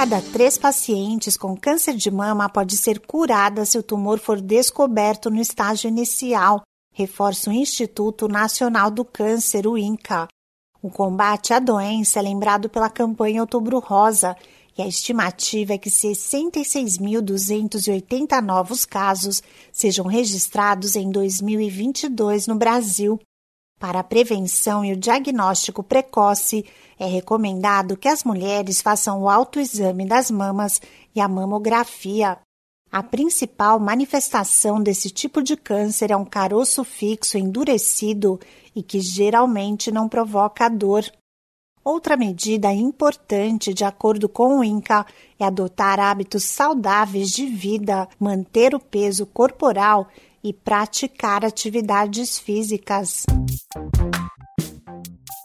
cada três pacientes com câncer de mama pode ser curada se o tumor for descoberto no estágio inicial, reforça o Instituto Nacional do Câncer, o INCA. O combate à doença é lembrado pela campanha Outubro Rosa, e a estimativa é que 66.280 novos casos sejam registrados em 2022 no Brasil. Para a prevenção e o diagnóstico precoce, é recomendado que as mulheres façam o autoexame das mamas e a mamografia. A principal manifestação desse tipo de câncer é um caroço fixo endurecido e que geralmente não provoca dor. Outra medida importante, de acordo com o INCA, é adotar hábitos saudáveis de vida, manter o peso corporal e praticar atividades físicas.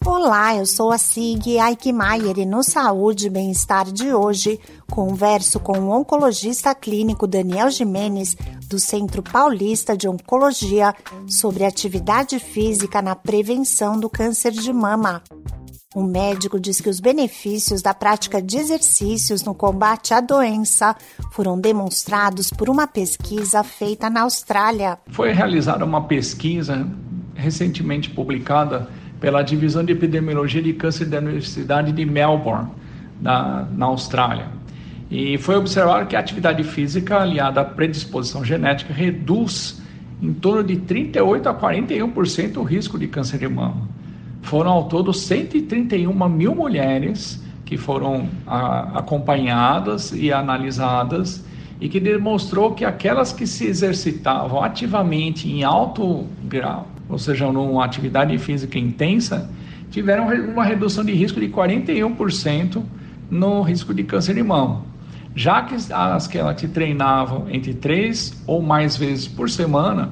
Olá, eu sou a Sig Aikmaier e no Saúde e Bem-Estar de hoje converso com o oncologista clínico Daniel Jimenez, do Centro Paulista de Oncologia, sobre atividade física na prevenção do câncer de mama. O médico diz que os benefícios da prática de exercícios no combate à doença foram demonstrados por uma pesquisa feita na Austrália. Foi realizada uma pesquisa recentemente publicada pela Divisão de Epidemiologia de Câncer da Universidade de Melbourne, na, na Austrália. E foi observado que a atividade física aliada à predisposição genética reduz em torno de 38 a 41% o risco de câncer de mama. Foram ao todo 131 mil mulheres que foram a, acompanhadas e analisadas e que demonstrou que aquelas que se exercitavam ativamente em alto grau ou seja, numa atividade física intensa, tiveram uma redução de risco de 41% no risco de câncer de mama. Já que as que treinavam entre três ou mais vezes por semana,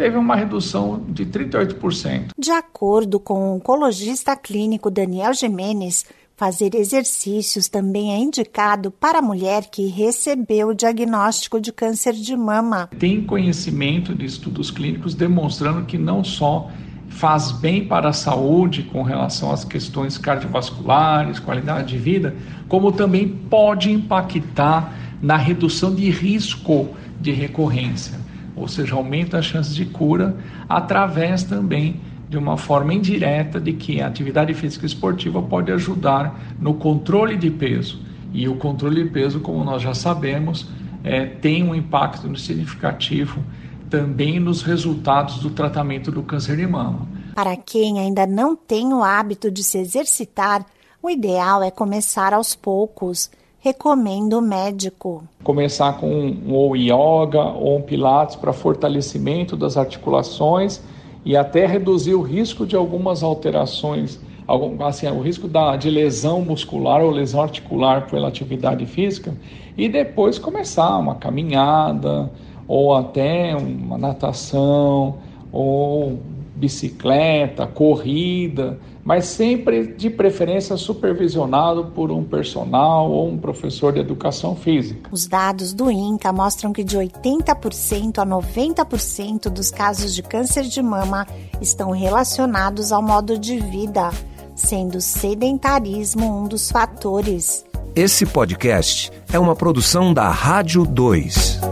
teve uma redução de 38%. De acordo com o oncologista clínico Daniel Jimenez, Fazer exercícios também é indicado para a mulher que recebeu o diagnóstico de câncer de mama. Tem conhecimento de estudos clínicos demonstrando que não só faz bem para a saúde com relação às questões cardiovasculares, qualidade de vida, como também pode impactar na redução de risco de recorrência, ou seja, aumenta as chances de cura através também de uma forma indireta de que a atividade física esportiva pode ajudar no controle de peso. E o controle de peso, como nós já sabemos, é, tem um impacto significativo também nos resultados do tratamento do câncer de mama. Para quem ainda não tem o hábito de se exercitar, o ideal é começar aos poucos. Recomendo o médico. Começar com um, ou yoga ou um pilates para fortalecimento das articulações e até reduzir o risco de algumas alterações, assim, o risco da, de lesão muscular ou lesão articular pela atividade física, e depois começar uma caminhada, ou até uma natação, ou bicicleta, corrida, mas sempre de preferência supervisionado por um personal ou um professor de educação física. Os dados do INCA mostram que de 80% a 90% dos casos de câncer de mama estão relacionados ao modo de vida, sendo sedentarismo um dos fatores. Esse podcast é uma produção da Rádio 2.